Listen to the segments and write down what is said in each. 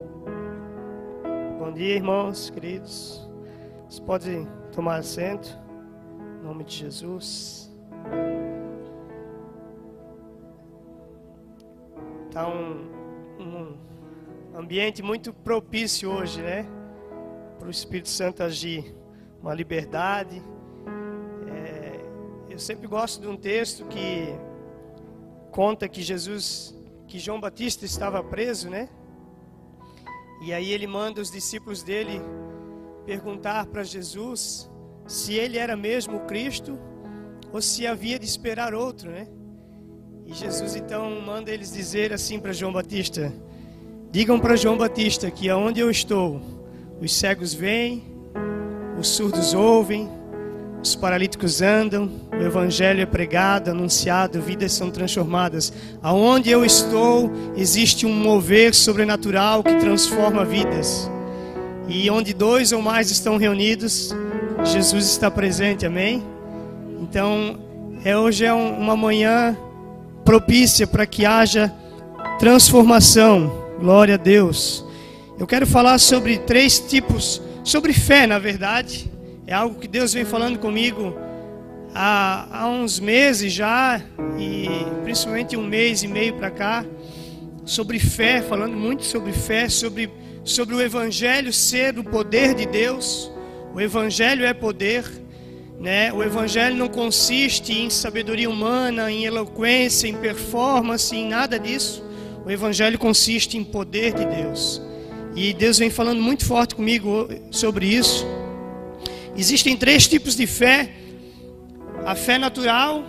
Bom dia, irmãos, queridos. Vocês podem tomar assento, em nome de Jesus. Está um, um ambiente muito propício hoje, né? Para o Espírito Santo agir. Uma liberdade. É, eu sempre gosto de um texto que conta que Jesus, que João Batista estava preso, né? E aí ele manda os discípulos dele perguntar para Jesus se ele era mesmo o Cristo ou se havia de esperar outro, né? E Jesus então manda eles dizer assim para João Batista: Digam para João Batista que aonde eu estou, os cegos veem, os surdos ouvem, os paralíticos andam, o evangelho é pregado, anunciado, vidas são transformadas. Aonde eu estou, existe um mover sobrenatural que transforma vidas. E onde dois ou mais estão reunidos, Jesus está presente, amém? Então, é, hoje é um, uma manhã propícia para que haja transformação. Glória a Deus. Eu quero falar sobre três tipos, sobre fé, na verdade é algo que Deus vem falando comigo há, há uns meses já, e principalmente um mês e meio para cá, sobre fé, falando muito sobre fé, sobre, sobre o Evangelho ser o poder de Deus. O Evangelho é poder. Né? O Evangelho não consiste em sabedoria humana, em eloquência, em performance, em nada disso. O Evangelho consiste em poder de Deus. E Deus vem falando muito forte comigo sobre isso. Existem três tipos de fé: a fé natural,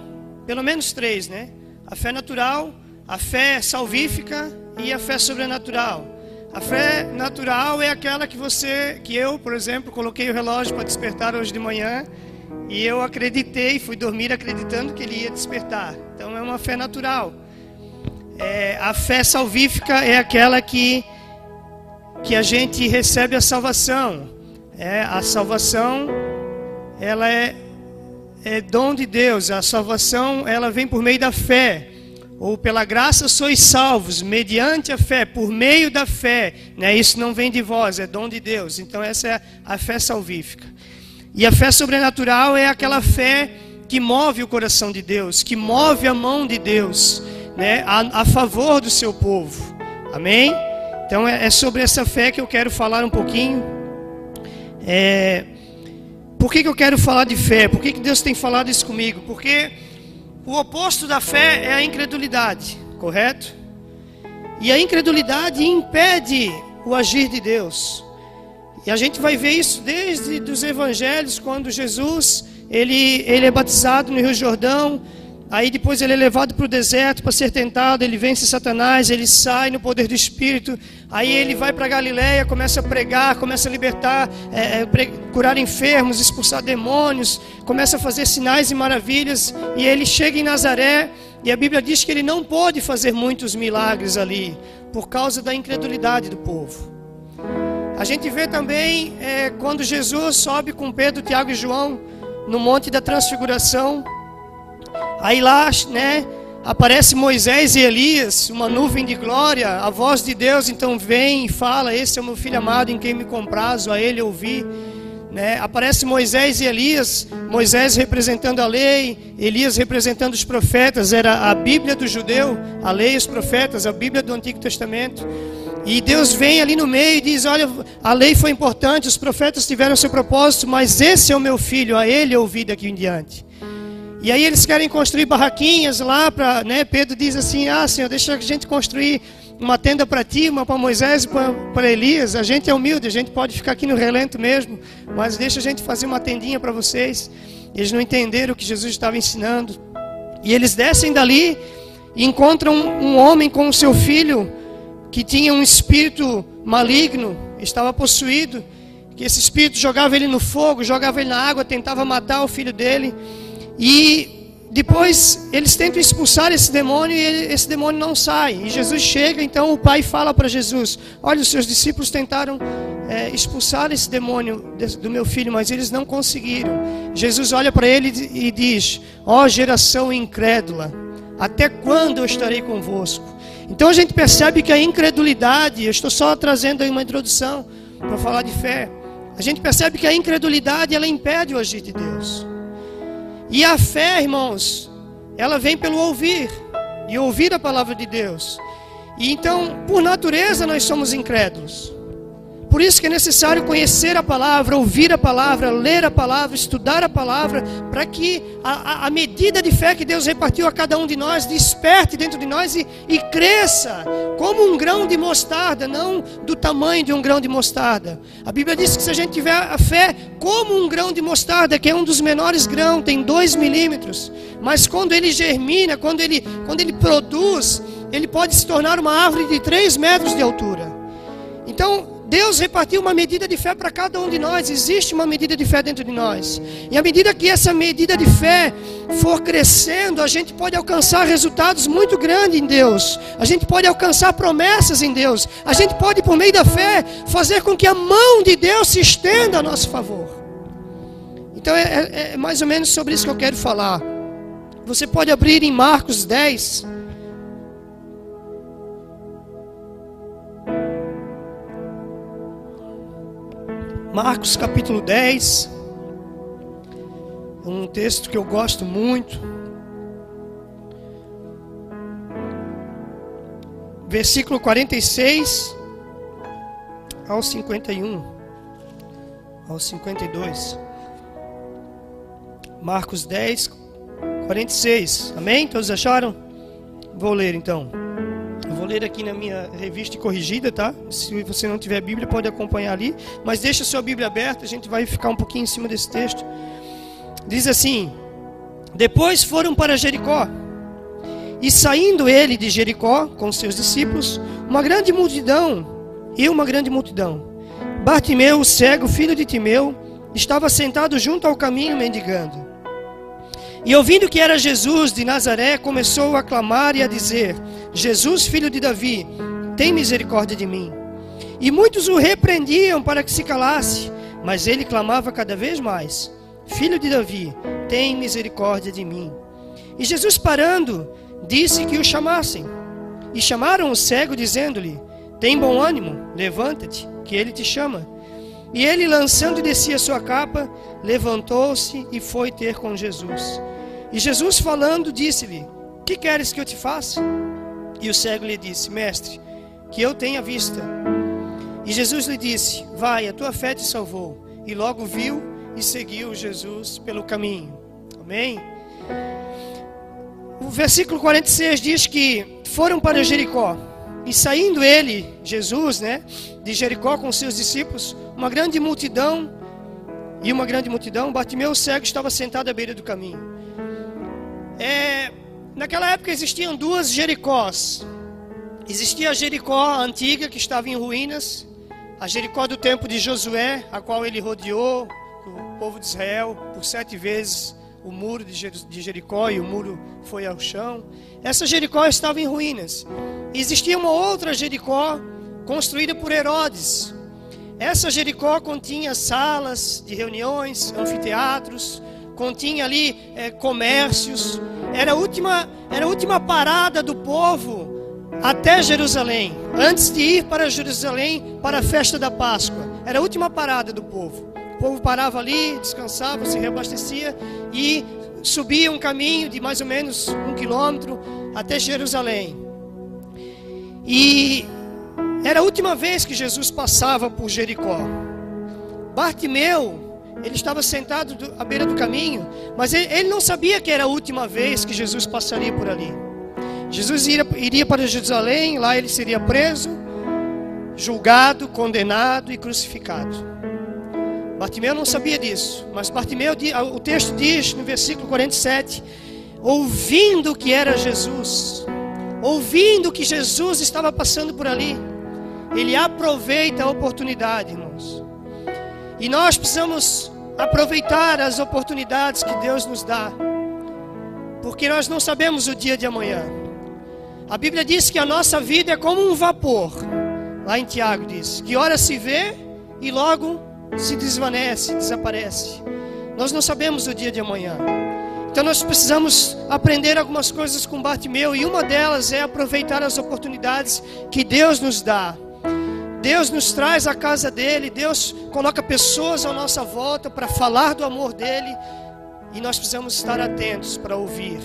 pelo menos três, né? A fé natural, a fé salvífica e a fé sobrenatural. A fé natural é aquela que você, que eu, por exemplo, coloquei o relógio para despertar hoje de manhã e eu acreditei, fui dormir acreditando que ele ia despertar. Então é uma fé natural. É, a fé salvífica é aquela que que a gente recebe a salvação. É, a salvação, ela é, é dom de Deus. A salvação, ela vem por meio da fé. Ou pela graça sois salvos, mediante a fé, por meio da fé. Né? Isso não vem de vós, é dom de Deus. Então essa é a fé salvífica. E a fé sobrenatural é aquela fé que move o coração de Deus, que move a mão de Deus, né, a, a favor do seu povo. Amém? Então é, é sobre essa fé que eu quero falar um pouquinho. É, por que, que eu quero falar de fé? Por que, que Deus tem falado isso comigo? Porque o oposto da fé é a incredulidade, correto? E a incredulidade impede o agir de Deus. E a gente vai ver isso desde os evangelhos, quando Jesus ele, ele é batizado no Rio Jordão, Aí depois ele é levado para o deserto para ser tentado, ele vence Satanás, ele sai no poder do Espírito. Aí ele vai para Galiléia, começa a pregar, começa a libertar, é, é, curar enfermos, expulsar demônios, começa a fazer sinais e maravilhas. E ele chega em Nazaré e a Bíblia diz que ele não pôde fazer muitos milagres ali por causa da incredulidade do povo. A gente vê também é, quando Jesus sobe com Pedro, Tiago e João no Monte da Transfiguração. Aí lá, né, aparece Moisés e Elias, uma nuvem de glória, a voz de Deus então vem e fala: Esse é o meu filho amado em quem me comprazo, a ele ouvi. Né? Aparece Moisés e Elias, Moisés representando a lei, Elias representando os profetas, era a Bíblia do judeu, a lei e os profetas, a Bíblia do Antigo Testamento. E Deus vem ali no meio e diz: Olha, a lei foi importante, os profetas tiveram seu propósito, mas esse é o meu filho, a ele ouvi daqui em diante. E aí eles querem construir barraquinhas lá para, né? Pedro diz assim: "Ah, Senhor, deixa a gente construir uma tenda para ti, uma para Moisés e para Elias. A gente é humilde, a gente pode ficar aqui no relento mesmo, mas deixa a gente fazer uma tendinha para vocês." Eles não entenderam o que Jesus estava ensinando. E eles descem dali e encontram um homem com o seu filho que tinha um espírito maligno, estava possuído, que esse espírito jogava ele no fogo, jogava ele na água, tentava matar o filho dele. E depois eles tentam expulsar esse demônio e ele, esse demônio não sai. E Jesus chega, então o pai fala para Jesus: Olha, os seus discípulos tentaram é, expulsar esse demônio do meu filho, mas eles não conseguiram. Jesus olha para ele e diz: Ó oh, geração incrédula, até quando eu estarei convosco? Então a gente percebe que a incredulidade, eu estou só trazendo aí uma introdução para falar de fé. A gente percebe que a incredulidade ela impede o agir de Deus. E a fé, irmãos, ela vem pelo ouvir e ouvir a palavra de Deus. E então, por natureza, nós somos incrédulos. Por isso que é necessário conhecer a palavra, ouvir a palavra, ler a palavra, estudar a palavra, para que a, a, medida de fé que Deus repartiu a cada um de nós desperte dentro de nós e, e cresça como um grão de mostarda, não do tamanho de um grão de mostarda. A Bíblia diz que se a gente tiver a fé como um grão de mostarda, que é um dos menores grãos, tem dois milímetros, mas quando ele germina, quando ele, quando ele produz, ele pode se tornar uma árvore de três metros de altura. Então, Deus repartiu uma medida de fé para cada um de nós. Existe uma medida de fé dentro de nós. E à medida que essa medida de fé for crescendo, a gente pode alcançar resultados muito grandes em Deus. A gente pode alcançar promessas em Deus. A gente pode, por meio da fé, fazer com que a mão de Deus se estenda a nosso favor. Então é, é, é mais ou menos sobre isso que eu quero falar. Você pode abrir em Marcos 10. Marcos capítulo 10. Um texto que eu gosto muito. Versículo 46 ao 51. Ao 52. Marcos 10, 46. Amém? Todos acharam? Vou ler então ler aqui na minha revista corrigida, tá? Se você não tiver Bíblia, pode acompanhar ali. Mas deixa a sua Bíblia aberta, a gente vai ficar um pouquinho em cima desse texto. Diz assim: Depois foram para Jericó. E saindo ele de Jericó com seus discípulos, uma grande multidão, e uma grande multidão. Bartimeu, o cego, filho de Timeu, estava sentado junto ao caminho mendigando. E ouvindo que era Jesus de Nazaré, começou a clamar e a dizer: Jesus, filho de Davi, tem misericórdia de mim. E muitos o repreendiam para que se calasse, mas ele clamava cada vez mais: Filho de Davi, tem misericórdia de mim. E Jesus, parando, disse que o chamassem. E chamaram o cego, dizendo-lhe: Tem bom ânimo, levanta-te, que ele te chama. E ele, lançando de si a sua capa, levantou-se e foi ter com Jesus. E Jesus, falando, disse-lhe: Que queres que eu te faça? E o cego lhe disse: Mestre, que eu tenha vista. E Jesus lhe disse: Vai, a tua fé te salvou. E logo viu e seguiu Jesus pelo caminho. Amém? O versículo 46 diz que foram para Jericó. E saindo ele, Jesus, né, de Jericó com seus discípulos, uma grande multidão, e uma grande multidão, Bartimeu cego estava sentado à beira do caminho. É, Naquela época existiam duas Jericós. Existia a Jericó antiga, que estava em ruínas, a Jericó do tempo de Josué, a qual ele rodeou o povo de Israel por sete vezes o muro de Jericó e o muro foi ao chão. Essa Jericó estava em ruínas. Existia uma outra Jericó construída por Herodes. Essa Jericó continha salas de reuniões, anfiteatros, continha ali é, comércios, era a última, era a última parada do povo até Jerusalém, antes de ir para Jerusalém para a festa da Páscoa. Era a última parada do povo. O povo parava ali, descansava, se reabastecia e subia um caminho de mais ou menos um quilômetro até Jerusalém. E era a última vez que Jesus passava por Jericó. Bartimeu ele estava sentado à beira do caminho, mas ele, não sabia que era a última vez que Jesus passaria por ali. Jesus iria para Jerusalém, lá ele seria preso, julgado, condenado e crucificado. Bartimeu não sabia disso, mas Bartimeu, o texto diz no versículo 47, ouvindo que era Jesus, ouvindo que Jesus estava passando por ali, ele aproveita a oportunidade, irmãos e nós precisamos aproveitar as oportunidades que Deus nos dá, porque nós não sabemos o dia de amanhã. A Bíblia diz que a nossa vida é como um vapor. Lá em Tiago diz que hora se vê e logo se desvanece, desaparece. Nós não sabemos o dia de amanhã. Então nós precisamos aprender algumas coisas com Bartimeu e uma delas é aproveitar as oportunidades que Deus nos dá. Deus nos traz à casa dele, Deus coloca pessoas à nossa volta para falar do amor dele e nós precisamos estar atentos para ouvir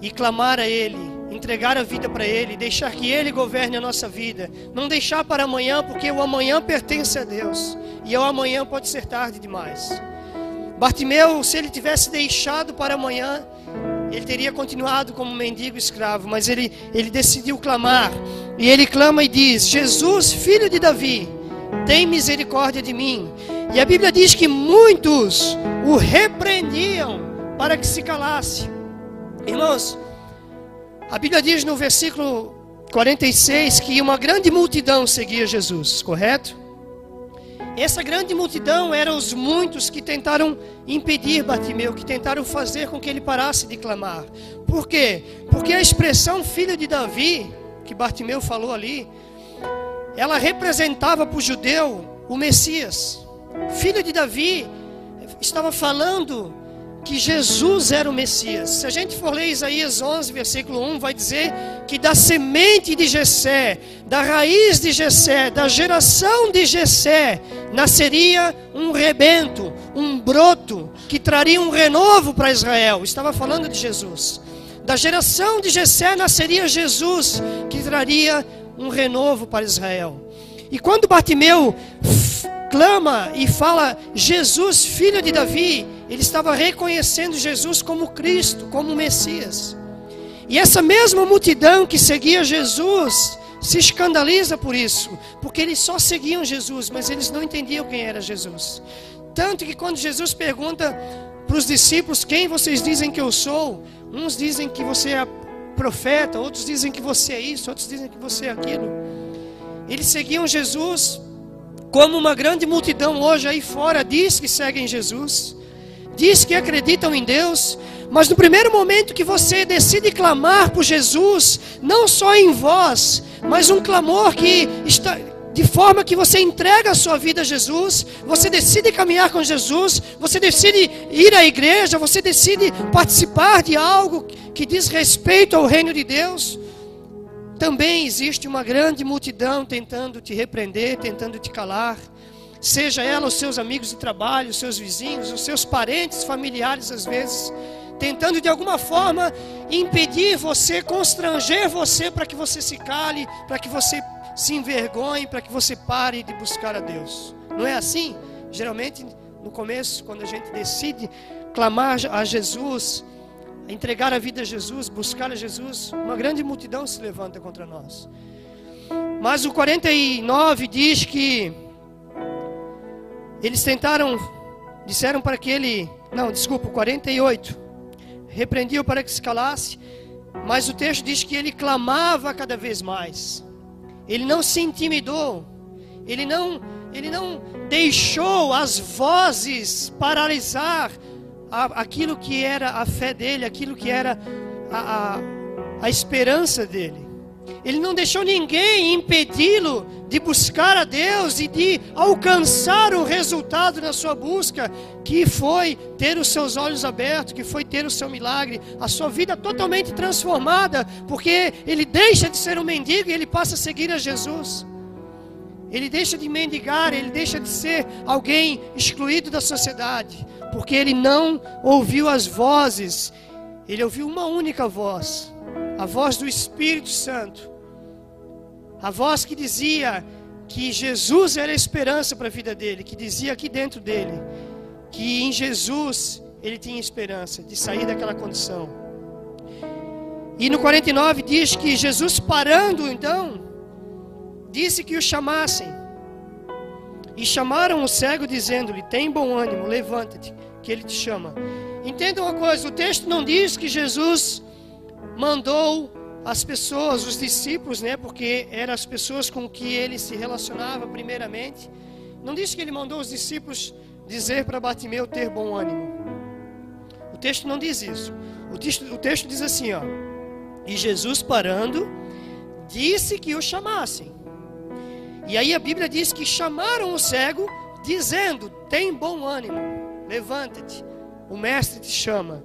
e clamar a ele, entregar a vida para ele, deixar que ele governe a nossa vida, não deixar para amanhã, porque o amanhã pertence a Deus e o amanhã pode ser tarde demais. Bartimeu, se ele tivesse deixado para amanhã, ele teria continuado como mendigo escravo, mas ele, ele decidiu clamar. E ele clama e diz: Jesus, filho de Davi, tem misericórdia de mim. E a Bíblia diz que muitos o repreendiam para que se calasse. Irmãos, a Bíblia diz no versículo 46 que uma grande multidão seguia Jesus, correto? Essa grande multidão eram os muitos que tentaram impedir Bartimeu, que tentaram fazer com que ele parasse de clamar. Por quê? Porque a expressão filho de Davi, que Bartimeu falou ali, ela representava para o judeu o Messias. Filho de Davi estava falando que Jesus era o Messias. Se a gente for ler Isaías 11, versículo 1, vai dizer que da semente de Jessé, da raiz de Jessé, da geração de Jessé, nasceria um rebento, um broto que traria um renovo para Israel. Estava falando de Jesus. Da geração de Jessé nasceria Jesus, que traria um renovo para Israel. E quando Bartimeu clama e fala Jesus, filho de Davi, ele estava reconhecendo Jesus como Cristo, como Messias. E essa mesma multidão que seguia Jesus se escandaliza por isso, porque eles só seguiam Jesus, mas eles não entendiam quem era Jesus. Tanto que quando Jesus pergunta para os discípulos: Quem vocês dizem que eu sou? Uns dizem que você é profeta, outros dizem que você é isso, outros dizem que você é aquilo. Eles seguiam Jesus como uma grande multidão hoje aí fora diz que seguem Jesus diz que acreditam em Deus, mas no primeiro momento que você decide clamar por Jesus, não só em voz, mas um clamor que está de forma que você entrega a sua vida a Jesus, você decide caminhar com Jesus, você decide ir à igreja, você decide participar de algo que diz respeito ao reino de Deus. Também existe uma grande multidão tentando te repreender, tentando te calar seja ela os seus amigos de trabalho, os seus vizinhos, os seus parentes, familiares às vezes, tentando de alguma forma impedir você, constranger você para que você se cale, para que você se envergonhe, para que você pare de buscar a Deus. Não é assim? Geralmente, no começo, quando a gente decide clamar a Jesus, entregar a vida a Jesus, buscar a Jesus, uma grande multidão se levanta contra nós. Mas o 49 diz que eles tentaram, disseram para que ele, não, desculpa, 48, repreendiam para que se calasse, mas o texto diz que ele clamava cada vez mais. Ele não se intimidou. Ele não, ele não deixou as vozes paralisar a, aquilo que era a fé dele, aquilo que era a, a, a esperança dele. Ele não deixou ninguém impedi-lo de buscar a Deus e de alcançar o resultado na sua busca, que foi ter os seus olhos abertos, que foi ter o seu milagre, a sua vida totalmente transformada, porque ele deixa de ser um mendigo e ele passa a seguir a Jesus. Ele deixa de mendigar, ele deixa de ser alguém excluído da sociedade, porque ele não ouviu as vozes, ele ouviu uma única voz a voz do Espírito Santo, a voz que dizia que Jesus era a esperança para a vida dele, que dizia aqui dentro dele que em Jesus ele tinha esperança de sair daquela condição. E no 49 diz que Jesus parando então, disse que o chamassem. E chamaram o cego dizendo-lhe: "Tem bom ânimo, levanta-te, que ele te chama". Entenda uma coisa, o texto não diz que Jesus mandou as pessoas, os discípulos, né, porque eram as pessoas com que ele se relacionava primeiramente. Não diz que ele mandou os discípulos dizer para Bartimeu ter bom ânimo. O texto não diz isso. O texto, o texto diz assim, ó. E Jesus parando, disse que o chamassem. E aí a Bíblia diz que chamaram o cego, dizendo: Tem bom ânimo, levanta-te, o mestre te chama.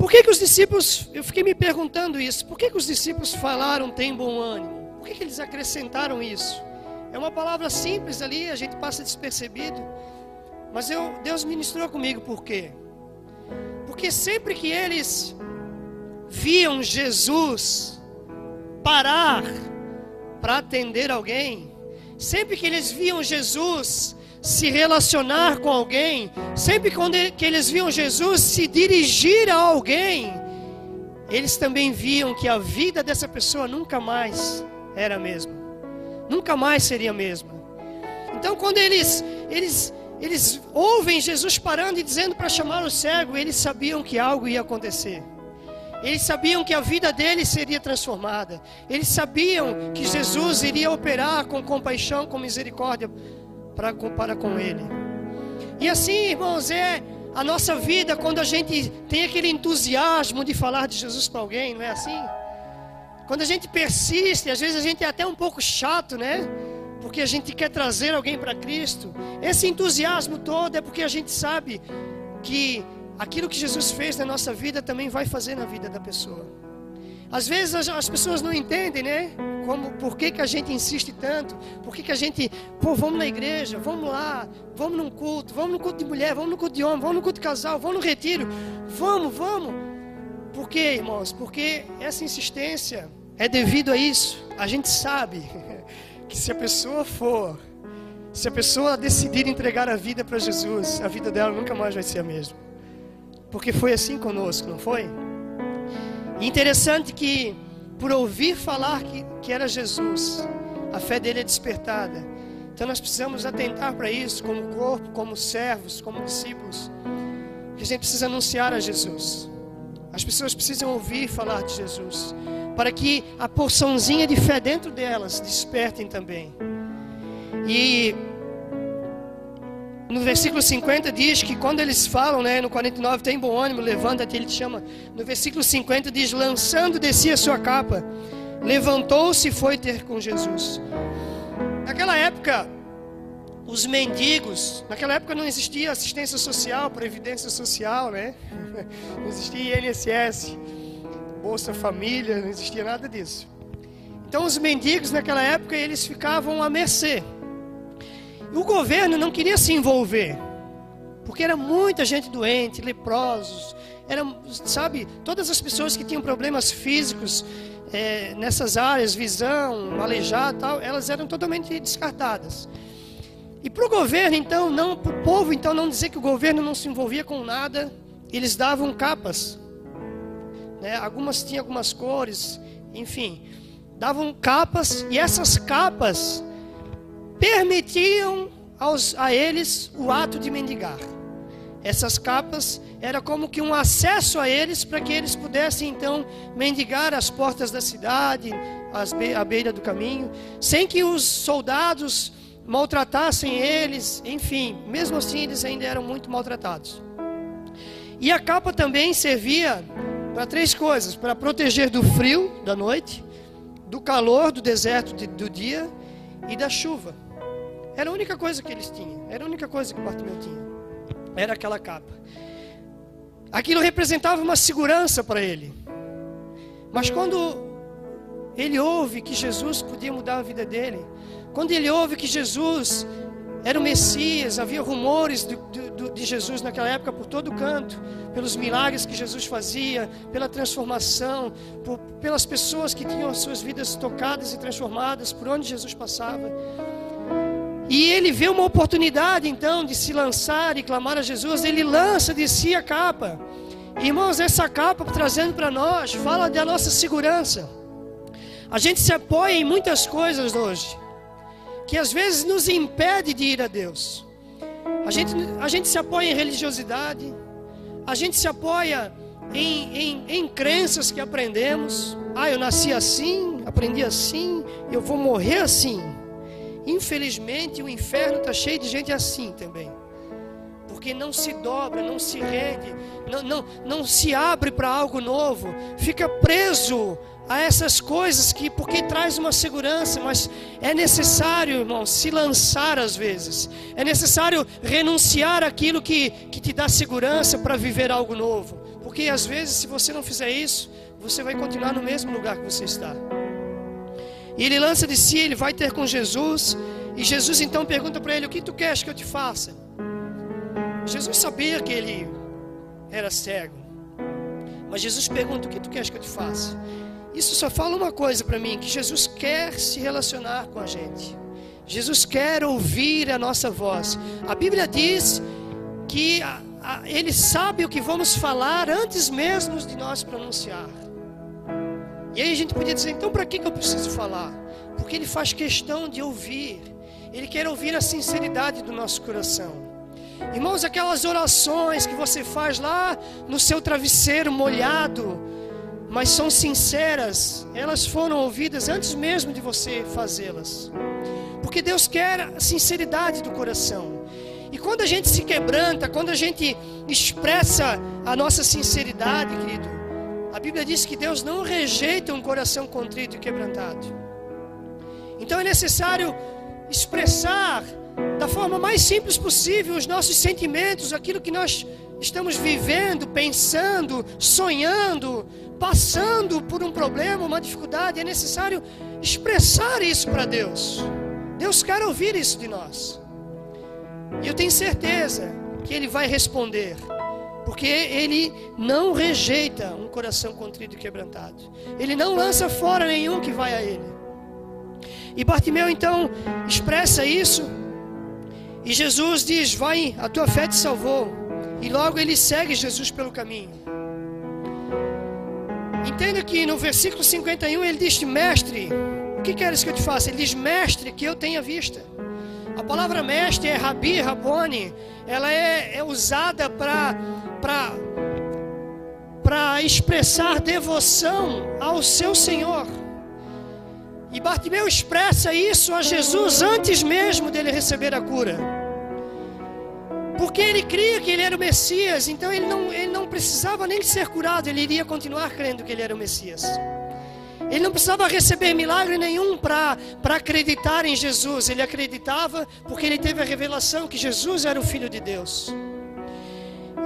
Por que, que os discípulos, eu fiquei me perguntando isso, por que, que os discípulos falaram tem bom ânimo? Por que, que eles acrescentaram isso? É uma palavra simples ali, a gente passa despercebido. Mas eu, Deus ministrou comigo por quê? Porque sempre que eles viam Jesus parar para atender alguém, sempre que eles viam Jesus se relacionar com alguém, sempre que eles viam Jesus se dirigir a alguém, eles também viam que a vida dessa pessoa nunca mais era a mesma, nunca mais seria a mesma. Então, quando eles, eles, eles ouvem Jesus parando e dizendo para chamar o cego, eles sabiam que algo ia acontecer. Eles sabiam que a vida deles seria transformada. Eles sabiam que Jesus iria operar com compaixão, com misericórdia para, para com ele. E assim, irmãos, é a nossa vida quando a gente tem aquele entusiasmo de falar de Jesus para alguém, não é assim? Quando a gente persiste, às vezes a gente é até um pouco chato, né? Porque a gente quer trazer alguém para Cristo. Esse entusiasmo todo é porque a gente sabe que aquilo que Jesus fez na nossa vida também vai fazer na vida da pessoa. Às vezes as, as pessoas não entendem, né? Como, por que, que a gente insiste tanto? Por que, que a gente, pô, vamos na igreja, vamos lá, vamos num culto, vamos no culto de mulher, vamos no culto de homem, vamos no culto de casal, vamos no retiro, vamos, vamos. Por quê, irmãos? Porque essa insistência é devido a isso. A gente sabe que se a pessoa for, se a pessoa decidir entregar a vida para Jesus, a vida dela nunca mais vai ser a mesma. Porque foi assim conosco, não foi? Interessante que, por ouvir falar que, que era Jesus, a fé dele é despertada. Então nós precisamos atentar para isso, como corpo, como servos, como discípulos. Que a gente precisa anunciar a Jesus. As pessoas precisam ouvir falar de Jesus, para que a porçãozinha de fé dentro delas despertem também. E no versículo 50 diz que quando eles falam, né, no 49, tem bom ânimo, levanta-te, ele te chama. No versículo 50 diz: lançando de si a sua capa, levantou-se e foi ter com Jesus. Naquela época, os mendigos, naquela época não existia assistência social, previdência social, né? Não existia INSS, Bolsa Família, não existia nada disso. Então os mendigos naquela época eles ficavam à mercê o governo não queria se envolver, porque era muita gente doente, leprosos, era, sabe, todas as pessoas que tinham problemas físicos é, nessas áreas, visão, aleijado, tal, elas eram totalmente descartadas. E para o governo, então, não, para o povo, então, não dizer que o governo não se envolvia com nada, eles davam capas. Né? Algumas tinham algumas cores, enfim, davam capas, e essas capas permitiam aos, a eles o ato de mendigar. Essas capas era como que um acesso a eles para que eles pudessem então mendigar às portas da cidade, às be à beira do caminho, sem que os soldados maltratassem eles, enfim, mesmo assim eles ainda eram muito maltratados. E a capa também servia para três coisas: para proteger do frio da noite, do calor do deserto de, do dia e da chuva. Era a única coisa que eles tinham. Era a única coisa que Bartimeu tinha. Era aquela capa. Aquilo representava uma segurança para ele. Mas quando ele ouve que Jesus podia mudar a vida dele, quando ele ouve que Jesus era o Messias, havia rumores de Jesus naquela época por todo canto, pelos milagres que Jesus fazia, pela transformação, por, pelas pessoas que tinham as suas vidas tocadas e transformadas por onde Jesus passava. E ele vê uma oportunidade então de se lançar e clamar a Jesus, ele lança de si a capa. Irmãos, essa capa trazendo para nós fala da nossa segurança. A gente se apoia em muitas coisas hoje, que às vezes nos impede de ir a Deus. A gente, a gente se apoia em religiosidade, a gente se apoia em, em, em crenças que aprendemos. Ah, eu nasci assim, aprendi assim, eu vou morrer assim. Infelizmente, o inferno está cheio de gente assim também. Porque não se dobra, não se rende, não, não, não se abre para algo novo, fica preso a essas coisas que porque traz uma segurança, mas é necessário, irmão, se lançar às vezes. É necessário renunciar aquilo que, que te dá segurança para viver algo novo. Porque às vezes, se você não fizer isso, você vai continuar no mesmo lugar que você está. E ele lança de si, ele vai ter com Jesus. E Jesus então pergunta para ele: O que tu queres que eu te faça? Jesus sabia que ele era cego. Mas Jesus pergunta: O que tu queres que eu te faça? Isso só fala uma coisa para mim: que Jesus quer se relacionar com a gente. Jesus quer ouvir a nossa voz. A Bíblia diz que a, a, Ele sabe o que vamos falar antes mesmo de nós pronunciar. E aí a gente podia dizer: então para que, eu preciso falar? Porque Ele faz questão de ouvir. Ele quer ouvir a sinceridade do nosso coração. Irmãos, aquelas orações que você faz lá no seu travesseiro molhado, mas são sinceras, elas foram ouvidas antes mesmo de você fazê-las. Porque Deus quer a sinceridade do coração. E quando a gente se quebranta, quando a gente expressa a nossa sinceridade, querido, a Bíblia diz que Deus não rejeita um coração contrito e quebrantado. Então é necessário expressar da forma mais simples possível os nossos sentimentos, aquilo que nós estamos vivendo, pensando, sonhando, passando por um problema, uma dificuldade, é necessário expressar isso para Deus. Deus quer ouvir isso de nós. E eu tenho certeza que Ele vai responder, porque Ele não rejeita um coração contrito e quebrantado. Ele não lança fora nenhum que vai a Ele. E Bartimeu então expressa isso e Jesus diz: Vai, a tua fé te salvou. E logo ele segue Jesus pelo caminho. Entenda que no versículo 51 ele diz: Mestre, o que queres que eu te faça? Ele diz: Mestre, que eu tenha vista. A palavra mestre é Rabi, Rabone. Ela é, é usada para para expressar devoção ao seu Senhor. E Bartimeu expressa isso a Jesus antes mesmo dele receber a cura. Porque ele cria que ele era o Messias, então ele não, ele não precisava nem ser curado, ele iria continuar crendo que ele era o Messias. Ele não precisava receber milagre nenhum para acreditar em Jesus, ele acreditava porque ele teve a revelação que Jesus era o Filho de Deus.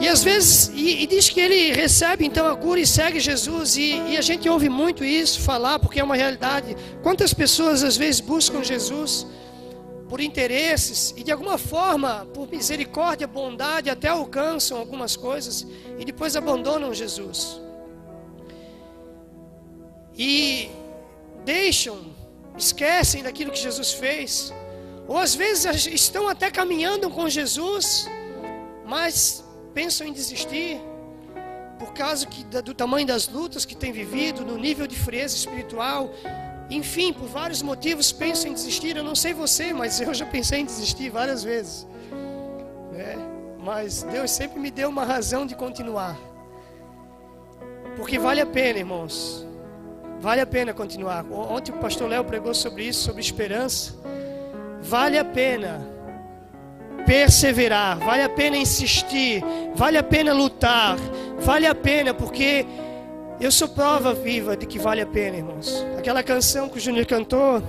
E às vezes, e, e, diz que ele recebe então a cura e segue Jesus, e, e, a gente ouve muito isso falar, porque é uma realidade. Quantas pessoas às vezes buscam Jesus por interesses e de alguma forma, por misericórdia, bondade, até alcançam algumas coisas e depois abandonam Jesus. E deixam, esquecem daquilo que Jesus fez, ou às vezes estão até caminhando com Jesus, mas pensam em desistir por causa que, do tamanho das lutas que têm vivido, no nível de frieza espiritual, enfim, por vários motivos pensam em desistir. Eu não sei você, mas eu já pensei em desistir várias vezes. É, mas Deus sempre me deu uma razão de continuar. Porque vale a pena, irmãos. Vale a pena continuar. Ontem o pastor Léo pregou sobre isso, sobre esperança. Vale a pena perseverar, vale a pena insistir, vale a pena lutar, vale a pena porque eu sou prova viva de que vale a pena, irmãos. Aquela canção que o Júnior cantou,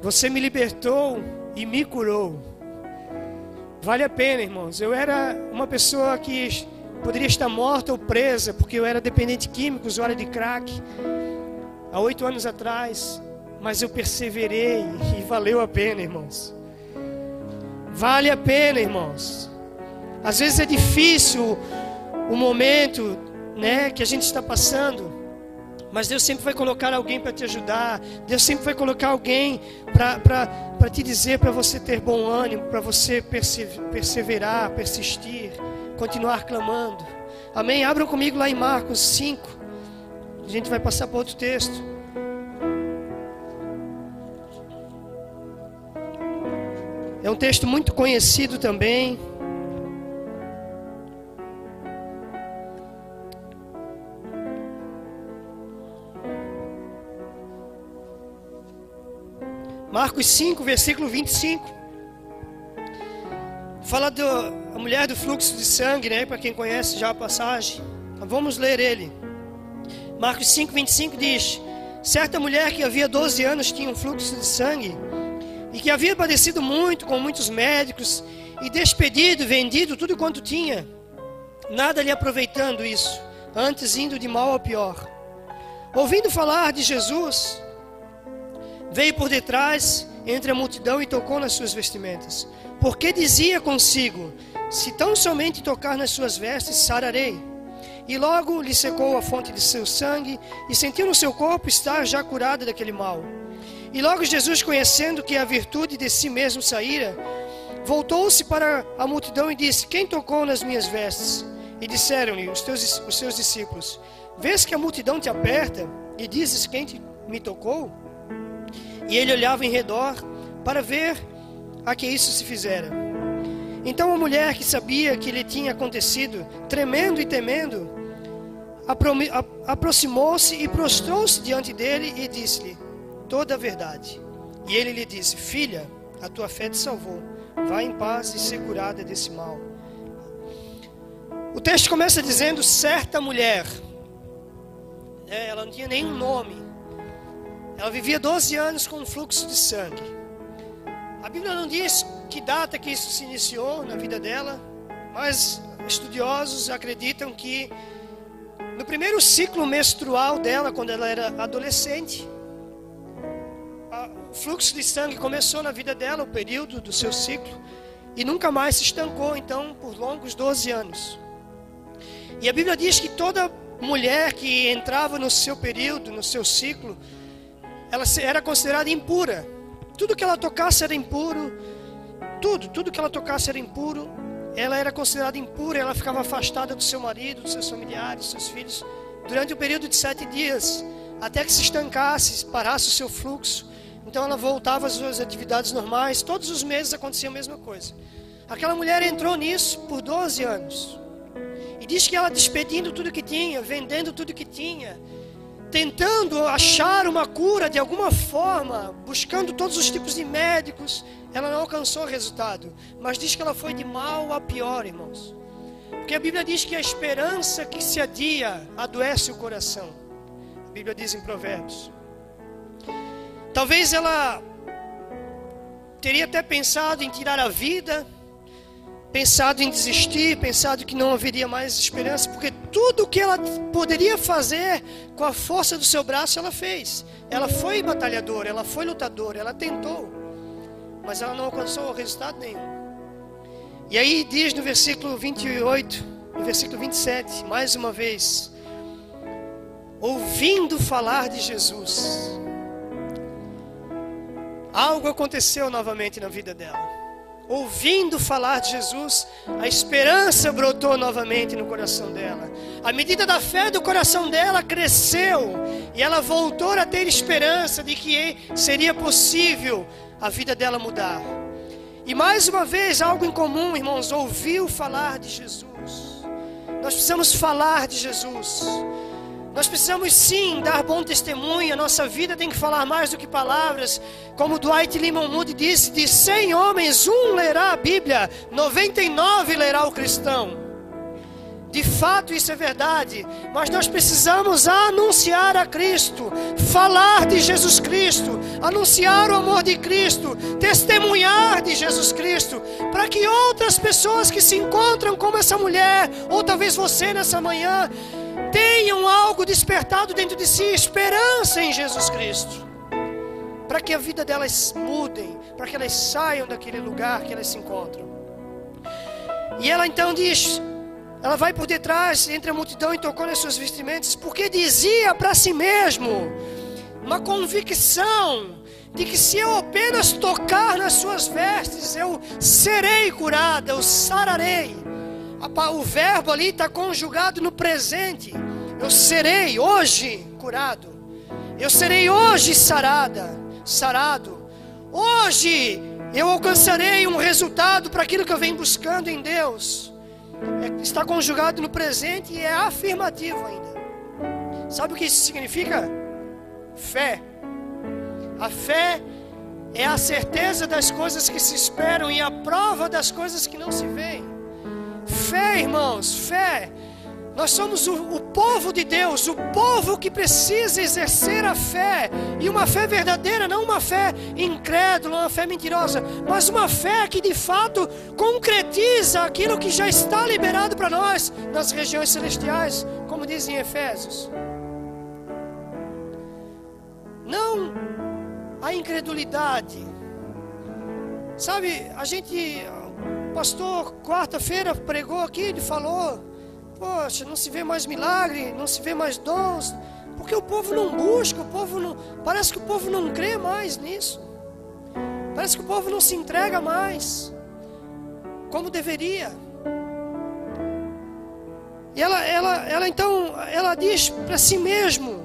você me libertou e me curou. Vale a pena, irmãos. Eu era uma pessoa que poderia estar morta ou presa porque eu era dependente químico, usuário de crack, há oito anos atrás. Mas eu perseverei e valeu a pena, irmãos. Vale a pena, irmãos. Às vezes é difícil o momento, né, que a gente está passando, mas Deus sempre vai colocar alguém para te ajudar. Deus sempre vai colocar alguém para te dizer para você ter bom ânimo, para você perseverar, persistir, continuar clamando. Amém? Abram comigo lá em Marcos 5. A gente vai passar para outro texto. É um texto muito conhecido também. Marcos 5, versículo 25. Fala da mulher do fluxo de sangue, né? Para quem conhece já a passagem. Vamos ler ele. Marcos 5, 25 diz: Certa mulher que havia 12 anos tinha um fluxo de sangue e que havia padecido muito com muitos médicos e despedido, vendido tudo quanto tinha, nada lhe aproveitando isso, antes indo de mal a pior. Ouvindo falar de Jesus, veio por detrás entre a multidão e tocou nas suas vestimentas. Porque dizia consigo: Se tão somente tocar nas suas vestes, sararei. E logo lhe secou a fonte de seu sangue, e sentiu no seu corpo estar já curada daquele mal. E logo Jesus, conhecendo que a virtude de si mesmo saíra, voltou-se para a multidão e disse: Quem tocou nas minhas vestes? E disseram-lhe os, os seus discípulos: Vês que a multidão te aperta e dizes: Quem te, me tocou? E ele olhava em redor para ver a que isso se fizera. Então a mulher que sabia que lhe tinha acontecido, tremendo e temendo, aproximou-se e prostrou-se diante dele e disse-lhe toda a verdade. E ele lhe disse: Filha, a tua fé te salvou. Vá em paz e ser curada desse mal. O texto começa dizendo: certa mulher. É, ela não tinha nenhum nome. Ela vivia 12 anos com um fluxo de sangue. A Bíblia não diz que data que isso se iniciou na vida dela, mas estudiosos acreditam que no primeiro ciclo menstrual dela, quando ela era adolescente, o fluxo de sangue começou na vida dela, o período do seu ciclo, e nunca mais se estancou, então, por longos 12 anos. E a Bíblia diz que toda mulher que entrava no seu período, no seu ciclo, ela era considerada impura. Tudo que ela tocasse era impuro. Tudo, tudo que ela tocasse era impuro. Ela era considerada impura, ela ficava afastada do seu marido, dos seus familiares, dos seus filhos, durante um período de sete dias, até que se estancasse, parasse o seu fluxo. Então ela voltava às suas atividades normais. Todos os meses acontecia a mesma coisa. Aquela mulher entrou nisso por 12 anos. E diz que ela despedindo tudo que tinha, vendendo tudo que tinha, tentando achar uma cura de alguma forma, buscando todos os tipos de médicos, ela não alcançou resultado. Mas diz que ela foi de mal a pior, irmãos. Porque a Bíblia diz que a esperança que se adia adoece o coração. A Bíblia diz em Provérbios. Talvez ela teria até pensado em tirar a vida, pensado em desistir, pensado que não haveria mais esperança, porque tudo o que ela poderia fazer com a força do seu braço, ela fez. Ela foi batalhadora, ela foi lutadora, ela tentou, mas ela não alcançou resultado nenhum. E aí diz no versículo 28, no versículo 27, mais uma vez, ouvindo falar de Jesus, algo aconteceu novamente na vida dela ouvindo falar de Jesus, a esperança brotou novamente no coração dela. A medida da fé do coração dela cresceu e ela voltou a ter esperança de que seria possível a vida dela mudar. E mais uma vez, algo em comum, irmãos, ouviu falar de Jesus. Nós precisamos falar de Jesus. Nós precisamos sim dar bom testemunho, a nossa vida tem que falar mais do que palavras. Como Dwight Lyman Moody disse, de 100 homens, um lerá a Bíblia, 99 lerá o cristão. De fato, isso é verdade, mas nós precisamos anunciar a Cristo, falar de Jesus Cristo, anunciar o amor de Cristo, testemunhar de Jesus Cristo, para que outras pessoas que se encontram como essa mulher, ou talvez você nessa manhã, tenham algo despertado dentro de si, esperança em Jesus Cristo, para que a vida delas mudem, para que elas saiam daquele lugar que elas se encontram. E ela então diz: ela vai por detrás entre a multidão e tocou nas suas vestimentas, porque dizia para si mesmo uma convicção de que se eu apenas tocar nas suas vestes, eu serei curada, eu sararei. O verbo ali está conjugado no presente. Eu serei hoje curado. Eu serei hoje sarada, sarado. Hoje eu alcançarei um resultado para aquilo que eu venho buscando em Deus. É, está conjugado no presente e é afirmativo ainda. Sabe o que isso significa? Fé. A fé é a certeza das coisas que se esperam e a prova das coisas que não se veem. Fé, irmãos, fé. Nós somos o, o, povo de Deus, o povo que precisa exercer a fé, e uma fé verdadeira, não uma fé incrédula, uma fé mentirosa, mas uma fé que de fato concretiza aquilo que já está liberado para nós nas regiões celestiais, como dizem Efésios. Não a incredulidade. Sabe, a gente, pastor, quarta-feira pregou aqui, ele falou Poxa, não se vê mais milagre, não se vê mais dons, porque o povo não busca, o povo não. Parece que o povo não crê mais nisso. Parece que o povo não se entrega mais como deveria. E ela, ela, ela então, ela diz para si mesmo: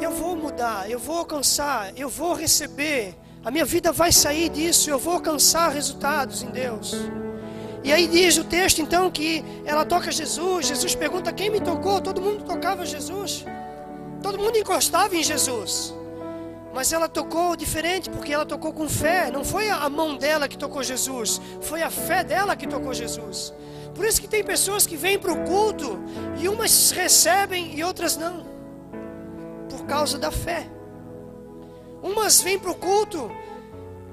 Eu vou mudar, eu vou alcançar, eu vou receber, a minha vida vai sair disso, eu vou alcançar resultados em Deus. E aí diz o texto então que ela toca Jesus. Jesus pergunta quem me tocou. Todo mundo tocava Jesus. Todo mundo encostava em Jesus. Mas ela tocou diferente porque ela tocou com fé. Não foi a mão dela que tocou Jesus, foi a fé dela que tocou Jesus. Por isso que tem pessoas que vêm para o culto e umas recebem e outras não. Por causa da fé. Umas vêm para o culto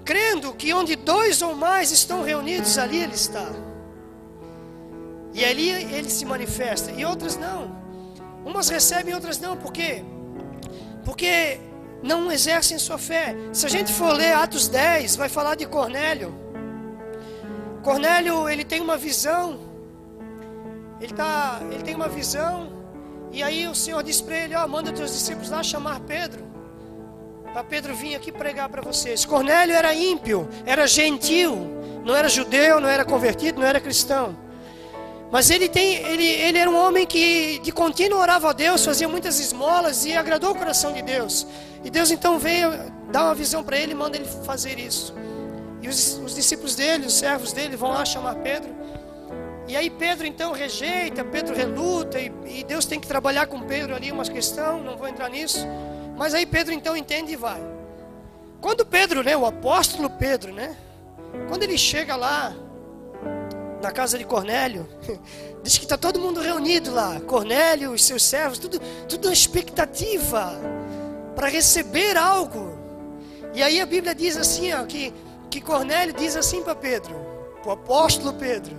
crendo que onde dois ou mais estão reunidos, ali Ele está. E ali Ele se manifesta, e outras não. Umas recebem, outras não, por quê? Porque não exercem sua fé. Se a gente for ler Atos 10, vai falar de Cornélio. Cornélio, ele tem uma visão. Ele, tá, ele tem uma visão. E aí o Senhor diz para ele: ó, manda teus discípulos lá chamar Pedro para Pedro vir aqui pregar para vocês. Cornélio era ímpio, era gentil, não era judeu, não era convertido, não era cristão. Mas ele, tem, ele, ele era um homem que de contínuo orava a Deus, fazia muitas esmolas e agradou o coração de Deus. E Deus então veio dar uma visão para ele e manda ele fazer isso. E os, os discípulos dele, os servos dele, vão lá chamar Pedro. E aí Pedro então rejeita, Pedro reluta, e, e Deus tem que trabalhar com Pedro ali uma questão, não vou entrar nisso. Mas aí Pedro então entende e vai. Quando Pedro, né, o apóstolo Pedro, né, quando ele chega lá na casa de Cornélio, diz que está todo mundo reunido lá, Cornélio, os seus servos, tudo, tudo na expectativa para receber algo. E aí a Bíblia diz assim, ó, que, que Cornélio diz assim para Pedro, o apóstolo Pedro,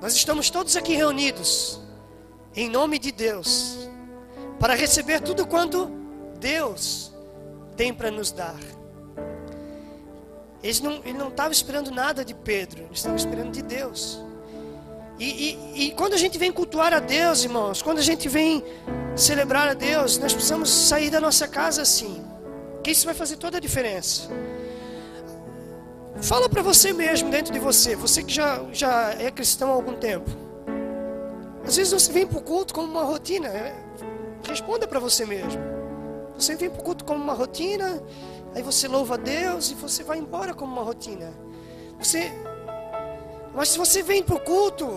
nós estamos todos aqui reunidos em nome de Deus para receber tudo quanto Deus tem para nos dar. Não, ele não estava esperando nada de Pedro, eles estavam esperando de Deus. E, e, e, quando a gente vem cultuar a Deus, irmãos, quando a gente vem celebrar a Deus, nós precisamos sair da nossa casa assim, que isso vai fazer toda a diferença. Fala para você mesmo, dentro de você, você que já, já é cristão há algum tempo. Às vezes você vem para o culto como uma rotina, responda para você mesmo. Você vem para o culto como uma rotina, aí você louva a Deus e você vai embora como uma rotina. Você, mas se você vem para o culto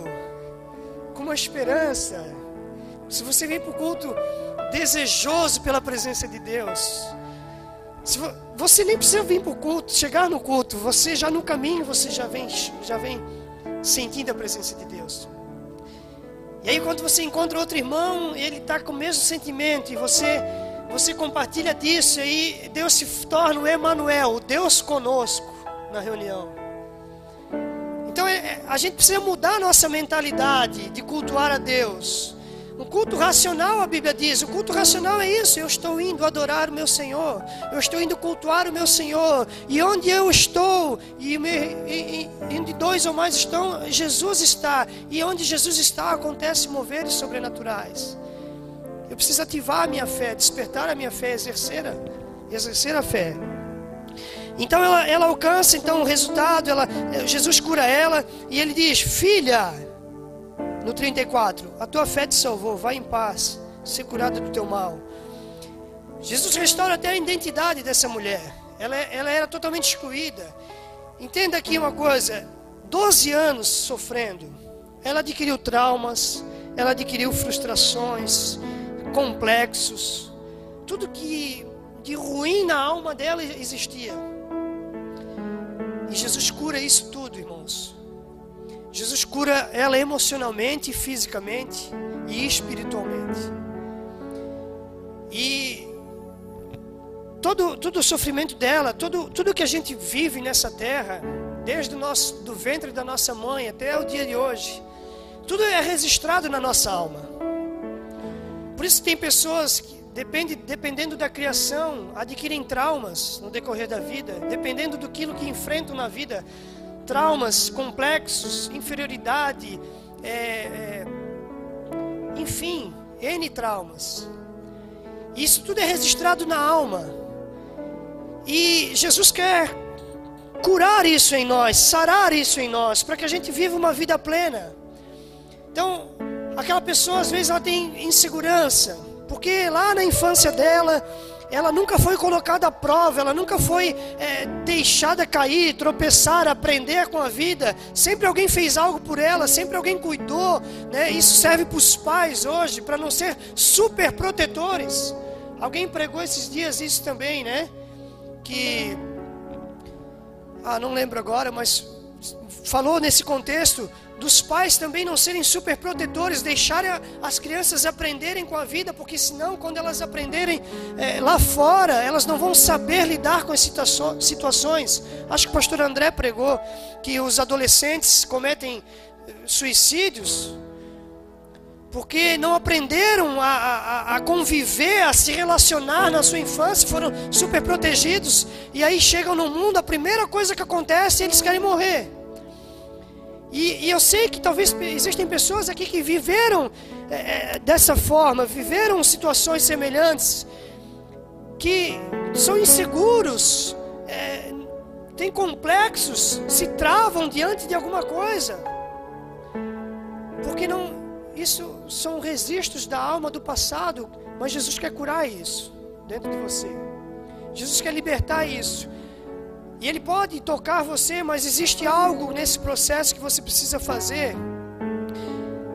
com uma esperança, se você vem para o culto desejoso pela presença de Deus, se você nem precisa vir para o culto, chegar no culto, você já no caminho você já vem, já vem sentindo a presença de Deus. E aí quando você encontra outro irmão, ele está com o mesmo sentimento e você você compartilha disso e Deus se torna o Emanuel, o Deus conosco na reunião. Então é, é, a gente precisa mudar a nossa mentalidade de cultuar a Deus. Um culto racional, a Bíblia diz, o culto racional é isso, eu estou indo adorar o meu Senhor, eu estou indo cultuar o meu Senhor, e onde eu estou, e, e, e onde dois ou mais estão, Jesus está, e onde Jesus está acontece moveres sobrenaturais. Eu preciso ativar a minha fé, despertar a minha fé, exercer a, exercer a fé. Então ela, ela alcança então o resultado, ela, Jesus cura ela e ele diz: Filha, no 34, a tua fé te salvou, vai em paz, ser curada do teu mal. Jesus restaura até a identidade dessa mulher. Ela, ela era totalmente excluída. Entenda aqui uma coisa: 12 anos sofrendo, ela adquiriu traumas, ela adquiriu frustrações, complexos, tudo que de ruim na alma dela existia. E Jesus cura isso tudo, irmãos. Jesus cura ela emocionalmente, fisicamente e espiritualmente. E todo, todo o sofrimento dela, todo, tudo que a gente vive nessa terra, desde o nosso, do ventre da nossa mãe até o dia de hoje, tudo é registrado na nossa alma. Por isso tem pessoas que, depende, dependendo da criação, adquirem traumas no decorrer da vida, dependendo do que enfrentam na vida, traumas complexos, inferioridade, é, é, enfim, N traumas. Isso tudo é registrado na alma. E Jesus quer curar isso em nós, sarar isso em nós, para que a gente viva uma vida plena. Então, aquela pessoa às vezes ela tem insegurança, porque lá na infância dela, ela nunca foi colocada à prova, ela nunca foi é, deixada cair, tropeçar, aprender com a vida. Sempre alguém fez algo por ela, sempre alguém cuidou. Né? Isso serve para os pais hoje, para não ser super protetores. Alguém pregou esses dias isso também, né? Que. Ah, não lembro agora, mas falou nesse contexto dos pais também não serem super protetores, deixarem as crianças aprenderem com a vida, porque senão, quando elas aprenderem é, lá fora, elas não vão saber lidar com as situações. Acho que o pastor André pregou que os adolescentes cometem eh, suicídios porque não aprenderam a, a, a, conviver, a se relacionar na sua infância, foram super protegidos, e aí chegam no mundo, a primeira coisa que acontece, eles querem morrer. E, e, eu sei que talvez existem pessoas aqui que viveram é, dessa forma, viveram situações semelhantes, que são inseguros, é, têm complexos, se travam diante de alguma coisa, porque não, isso são registros da alma do passado, mas Jesus quer curar isso dentro de você. Jesus quer libertar isso. E Ele pode tocar você, mas existe algo nesse processo que você precisa fazer.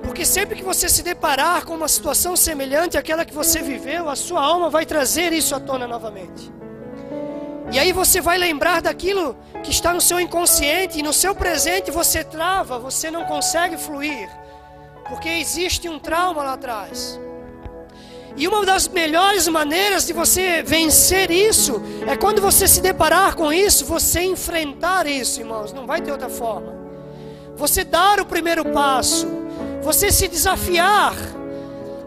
Porque sempre que você se deparar com uma situação semelhante àquela que você viveu, a sua alma vai trazer isso à tona novamente. E aí você vai lembrar daquilo que está no seu inconsciente e no seu presente você trava, você não consegue fluir, porque existe um trauma lá atrás. E uma das melhores maneiras de você vencer isso é quando você se deparar com isso, você enfrentar isso, irmãos. Não vai ter outra forma. Você dar o primeiro passo, você se desafiar.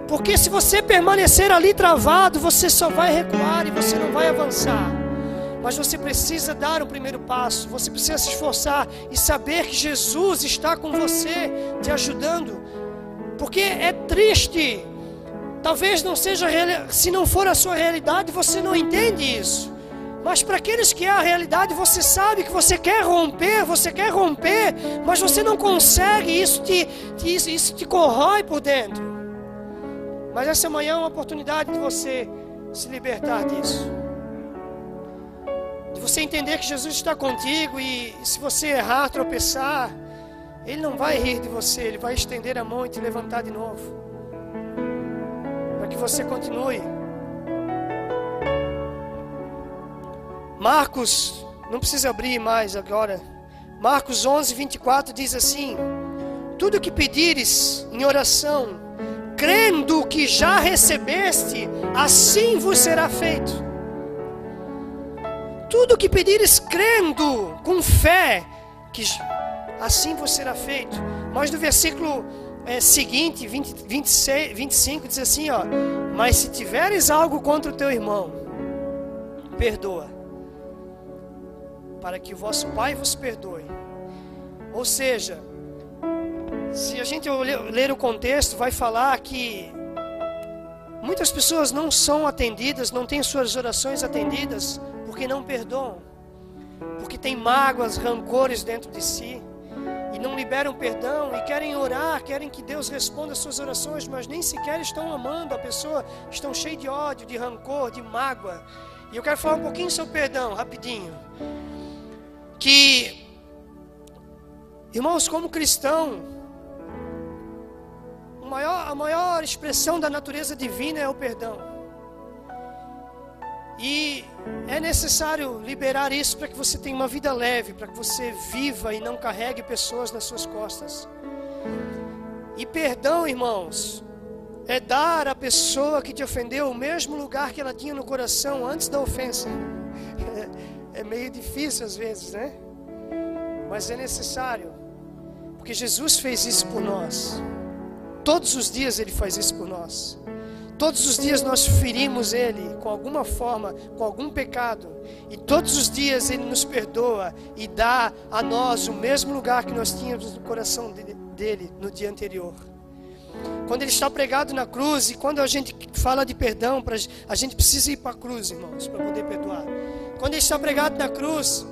Porque se você permanecer ali travado, você só vai recuar e você não vai avançar. Mas você precisa dar o primeiro passo, você precisa se esforçar e saber que Jesus está com você, te ajudando. Porque é triste Talvez não seja, se não for a sua realidade, você não entende isso. Mas para aqueles que é a realidade, você sabe que você quer romper, você quer romper, mas você não consegue, isso te, te, isso te corrói por dentro. Mas essa manhã é uma oportunidade de você se libertar disso. De você entender que Jesus está contigo e se você errar, tropeçar, Ele não vai rir de você, Ele vai estender a mão e te levantar de novo que você continue. Marcos, não precisa abrir mais agora. Marcos 11, 24 diz assim: Tudo que pedires em oração, crendo que já recebeste, assim vos será feito. Tudo que pedires crendo, com fé, que assim vos será feito. Mas no versículo é, seguinte, 20, 26, 25, diz assim: ó, Mas se tiveres algo contra o teu irmão, perdoa, para que o vosso Pai vos perdoe. Ou seja, se a gente ler o contexto, vai falar que muitas pessoas não são atendidas, não têm suas orações atendidas, porque não perdoam, porque tem mágoas, rancores dentro de si e não liberam perdão e querem orar, querem que Deus responda as suas orações, mas nem sequer estão amando a pessoa, estão cheios de ódio, de rancor, de mágoa. E eu quero falar um pouquinho sobre perdão, rapidinho. Que, irmãos, como cristão, maior, a maior expressão da natureza divina é o perdão. E é necessário liberar isso para que você tenha uma vida leve, para que você viva e não carregue pessoas nas suas costas. E perdão, irmãos, é dar à pessoa que te ofendeu o mesmo lugar que ela tinha no coração antes da ofensa. É meio difícil às vezes, né? Mas é necessário, porque Jesus fez isso por nós. Todos os dias Ele faz isso por nós. Todos os dias nós ferimos Ele com alguma forma, com algum pecado. E todos os dias Ele nos perdoa e dá a nós o mesmo lugar que nós tínhamos no coração dele no dia anterior. Quando Ele está pregado na cruz e quando a gente fala de perdão, a gente precisa ir para a cruz, irmãos, para poder perdoar. Quando Ele está pregado na cruz,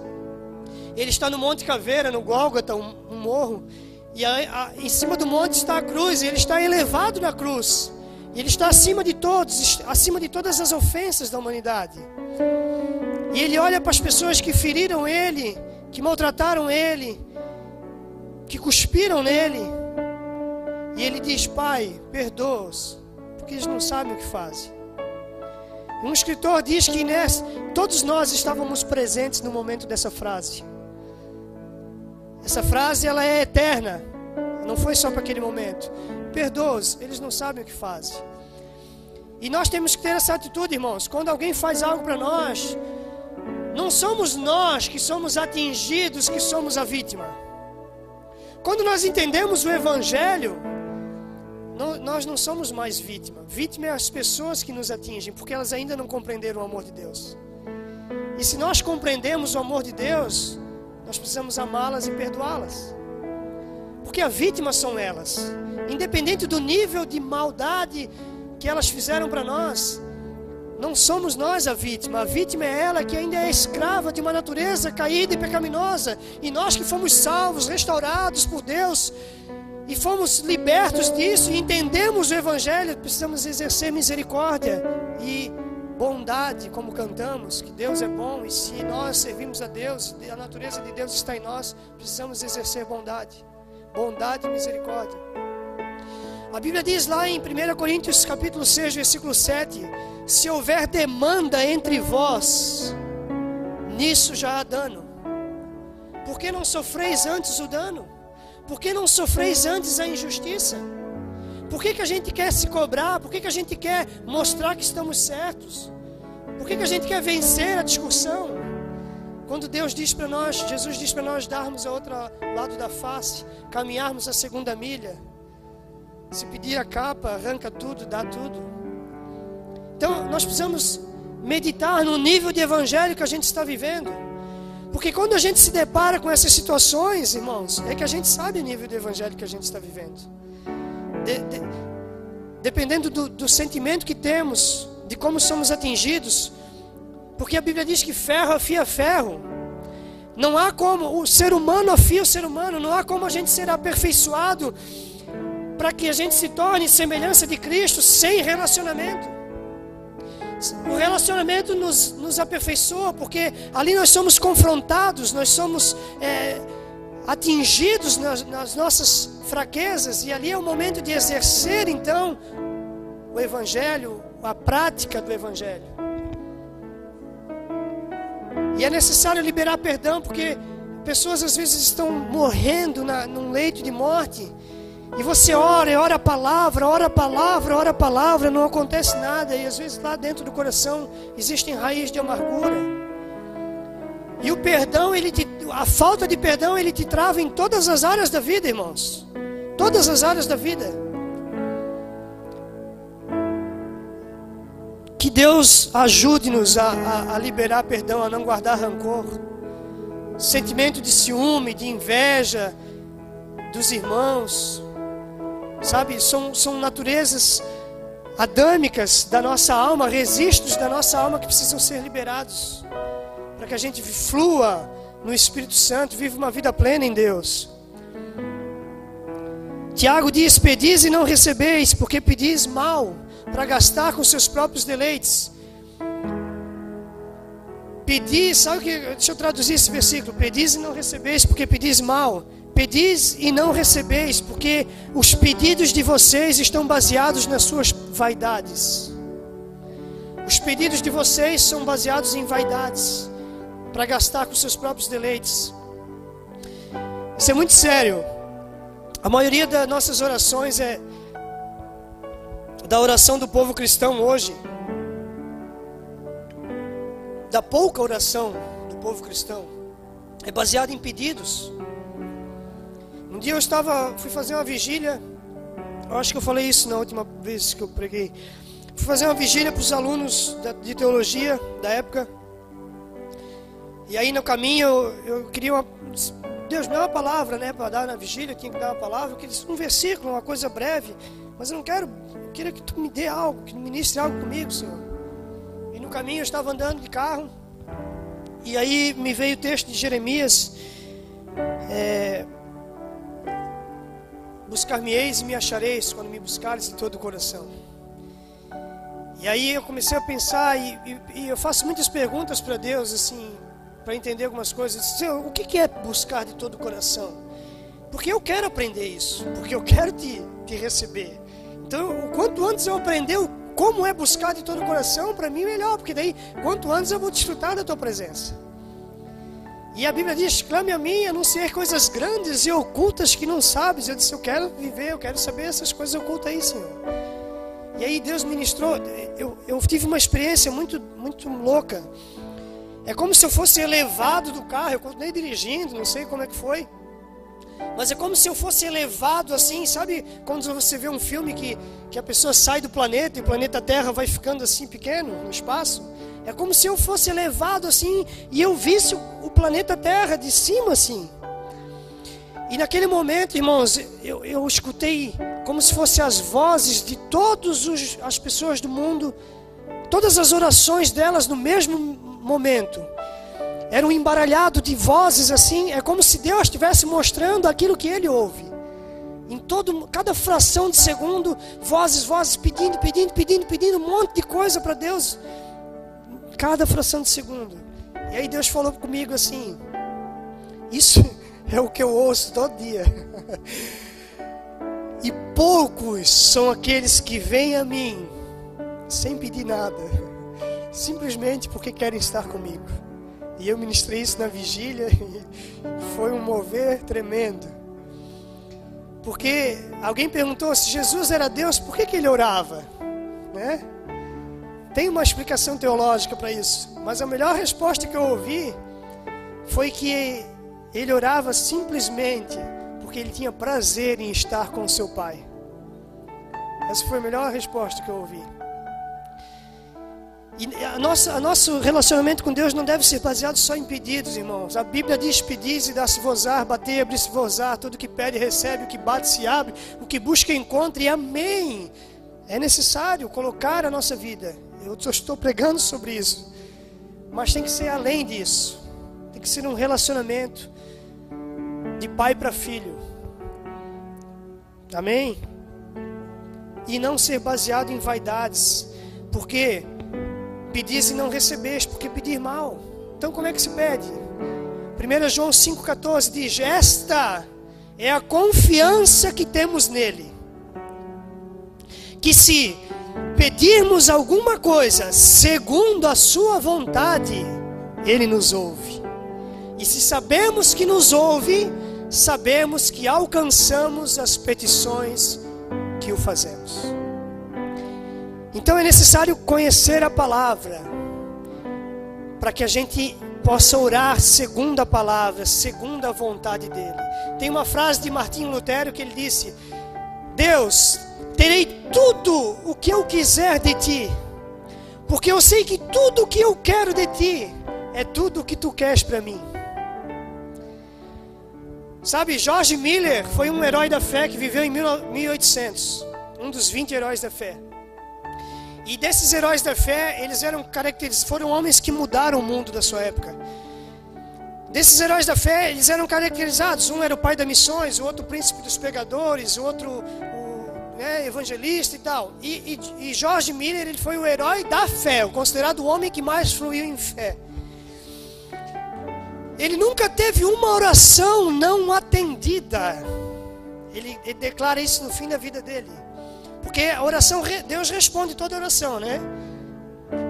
Ele está no Monte Caveira, no Gólgota, um, morro. E em cima do monte está a cruz, e ele está elevado na cruz. E ele está acima de todos, acima de todas as ofensas da humanidade. E ele olha para as pessoas que feriram ele, que maltrataram ele, que cuspiram nele. E ele diz: Pai, perdoa-os, porque eles não sabem o que fazem. Um escritor diz que nessa, todos nós estávamos presentes no momento dessa frase. Essa frase ela é eterna. Não foi só para aquele momento. Perdoa-os, eles não sabem o que fazem. E nós temos que ter essa atitude, irmãos. Quando alguém faz algo para nós, não somos nós que somos atingidos, que somos a vítima. Quando nós entendemos o Evangelho, não, nós não somos mais vítima. Vítima é as pessoas que nos atingem, porque elas ainda não compreenderam o amor de Deus. E se nós compreendemos o amor de Deus, nós precisamos amá-las e perdoá-las. Porque a vítima são elas. Independente do nível de maldade que elas fizeram para nós, não somos nós a vítima. A vítima é ela que ainda é escrava de uma natureza caída e pecaminosa. E nós que fomos salvos, restaurados por Deus, e fomos libertos disso e entendemos o Evangelho, precisamos exercer misericórdia e bondade, como cantamos, que Deus é bom e se nós servimos a Deus, a natureza de Deus está em nós, precisamos exercer bondade, bondade e misericórdia. A Bíblia diz lá em 1 Coríntios capítulo 6, versículo 7, se houver demanda entre vós, nisso já há dano. Por que não sofreis antes o dano? Por que não sofreis antes a injustiça? Por que, que a gente quer se cobrar? Por que, que a gente quer mostrar que estamos certos? Por que, que a gente quer vencer a discussão? Quando Deus diz para nós, Jesus diz para nós darmos a outro lado da face, caminharmos a segunda milha. Se pedir a capa, arranca tudo, dá tudo. Então nós precisamos meditar no nível de evangelho que a gente está vivendo. Porque quando a gente se depara com essas situações, irmãos, é que a gente sabe o nível de evangelho que a gente está vivendo de, de, dependendo do, do sentimento que temos, de como somos atingidos, porque a Bíblia diz que ferro afia ferro. Não há como, o ser humano afia o ser humano, não há como a gente ser aperfeiçoado para que a gente se torne semelhança de Cristo sem relacionamento. O relacionamento nos, nos aperfeiçoa, porque ali nós somos confrontados, nós somos é, atingidos nas, nas nossas fraquezas, e ali é o momento de exercer então o Evangelho, a prática do Evangelho. E é necessário liberar perdão, porque pessoas às vezes estão morrendo na, num leito de morte, e você ora, ora a palavra, ora a palavra, ora a palavra, não acontece nada, e às vezes lá dentro do coração existem raízes de amargura. E o perdão, ele te, a falta de perdão, ele te trava em todas as áreas da vida, irmãos todas as áreas da vida. Que Deus ajude-nos a, a, a, liberar perdão, a não guardar rancor, sentimento de ciúme, de inveja dos irmãos, sabe? São, são naturezas adâmicas da nossa alma, registros da nossa alma que precisam ser liberados, para que a gente flua no Espírito Santo, viva uma vida plena em Deus. Tiago diz: Pedis e não recebeis, porque pedis mal, para gastar com seus próprios deleites. Pedis, sabe o que? Deixa eu traduzir esse versículo: Pedis e não recebeis, porque pedis mal. Pedis e não recebeis, porque os pedidos de vocês estão baseados nas suas vaidades. Os pedidos de vocês são baseados em vaidades, para gastar com seus próprios deleites. Isso é muito sério. A maioria das nossas orações é da oração do povo cristão hoje, da pouca oração do povo cristão, é baseada em pedidos. Um dia eu estava, fui fazer uma vigília, eu acho que eu falei isso na última vez que eu preguei. Fui fazer uma vigília para os alunos de teologia da época. E aí no caminho eu, eu queria uma, Deus me dá uma palavra, né, para dar na vigília, tinha que dar uma palavra, queria um versículo, uma coisa breve, mas eu não quero eu queria que tu me dê algo, que ministre algo comigo, Senhor. E no caminho eu estava andando de carro. E aí me veio o texto de Jeremias. É, Buscar-me-eis e me achareis quando me buscares de todo o coração. E aí eu comecei a pensar e, e, e eu faço muitas perguntas para Deus, assim, para entender algumas coisas. Senhor, o que é buscar de todo o coração? Porque eu quero aprender isso, porque eu quero te, te receber. Então, quanto antes eu aprender como é buscar de todo o coração, para mim melhor, porque daí, quanto antes eu vou desfrutar da tua presença. E a Bíblia diz: clame a mim, anunciar coisas grandes e ocultas que não sabes. Eu disse: eu quero viver, eu quero saber essas coisas ocultas aí, Senhor. E aí Deus ministrou. Eu, eu tive uma experiência muito, muito louca. É como se eu fosse elevado do carro. Eu continuei dirigindo, não sei como é que foi. Mas é como se eu fosse elevado assim, sabe? Quando você vê um filme que, que a pessoa sai do planeta e o planeta Terra vai ficando assim pequeno no espaço. É como se eu fosse elevado assim e eu visse o, planeta Terra de cima assim. E naquele momento, irmãos, eu, eu escutei como se fossem as vozes de todas as pessoas do mundo, todas as orações delas no mesmo momento. Era um embaralhado de vozes assim, é como se Deus estivesse mostrando aquilo que ele ouve. Em todo, cada fração de segundo, vozes, vozes, pedindo, pedindo, pedindo, pedindo um monte de coisa para Deus. Cada fração de segundo. E aí Deus falou comigo assim: Isso é o que eu ouço todo dia. E poucos são aqueles que vêm a mim sem pedir nada, simplesmente porque querem estar comigo. E eu ministrei isso na vigília e foi um mover tremendo. Porque alguém perguntou se Jesus era Deus, por que, que ele orava? Né? Tem uma explicação teológica para isso, mas a melhor resposta que eu ouvi foi que ele orava simplesmente porque ele tinha prazer em estar com seu Pai. Essa foi a melhor resposta que eu ouvi. E a nossa, a nosso relacionamento com Deus não deve ser baseado só em pedidos, irmãos. A Bíblia diz: pedis e dá-se vozar, bater, abrir-se vozar. Tudo que pede, recebe, o que bate, se abre, o que busca, encontra. E amém. É necessário colocar a nossa vida. Eu estou pregando sobre isso. Mas tem que ser além disso. Tem que ser um relacionamento de pai para filho. Amém? E não ser baseado em vaidades. Porque Pedis e não recebeste, porque pedir mal. Então como é que se pede? 1 João 5,14 diz: Esta é a confiança que temos nele. Que se pedirmos alguma coisa segundo a sua vontade, ele nos ouve. E se sabemos que nos ouve, sabemos que alcançamos as petições que o fazemos. Então é necessário conhecer a palavra, para que a gente possa orar segundo a palavra, segundo a vontade dele. Tem uma frase de Martinho Lutero que ele disse: Deus, terei tudo o que eu quiser de ti, porque eu sei que tudo o que eu quero de ti é tudo o que tu queres para mim. Sabe, George Miller foi um herói da fé que viveu em 1800, um dos 20 heróis da fé. E desses heróis da fé, eles eram caracterizados, foram homens que mudaram o mundo da sua época. Desses heróis da fé, eles eram caracterizados. Um era o pai das missões, o outro o príncipe dos pregadores, o outro o né, evangelista e tal. E, e, e George Miller, ele foi o herói da fé, considerado o homem que mais fluiu em fé. Ele nunca teve uma oração não atendida. Ele, ele declara isso no fim da vida dele. Porque a oração, Deus responde toda oração, né?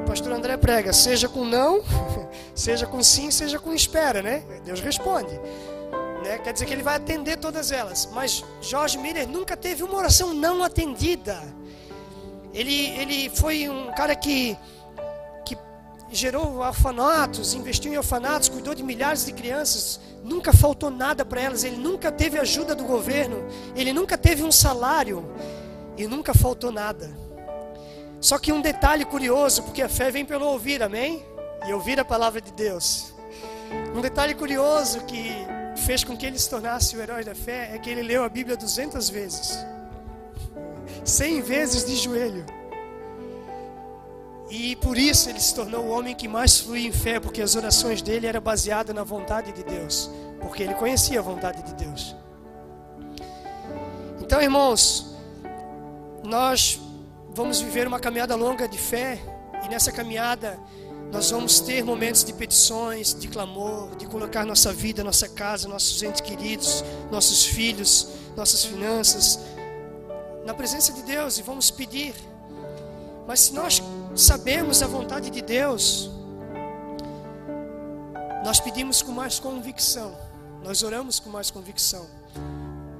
pastor André prega, seja com não, seja com sim, seja com espera, né? Deus responde. Né? Quer dizer que ele vai atender todas elas. Mas Jorge Miller nunca teve uma oração não atendida. Ele, ele foi um cara que, que gerou orfanatos, investiu em orfanatos, cuidou de milhares de crianças, nunca faltou nada para elas, ele nunca teve ajuda do governo, ele nunca teve um salário e nunca faltou nada. Só que um detalhe curioso, porque a fé vem pelo ouvir, amém? E ouvir a palavra de Deus. Um detalhe curioso que fez com que ele se tornasse o herói da fé é que ele leu a Bíblia 200 vezes. 100 vezes de joelho. E por isso ele se tornou o homem que mais fluía em fé, porque as orações dele eram baseadas na vontade de Deus, porque ele conhecia a vontade de Deus. Então, irmãos, nós vamos viver uma caminhada longa de fé, e nessa caminhada nós vamos ter momentos de petições, de clamor, de colocar nossa vida, nossa casa, nossos entes queridos, nossos filhos, nossas finanças na presença de Deus e vamos pedir. Mas se nós sabemos a vontade de Deus, nós pedimos com mais convicção, nós oramos com mais convicção.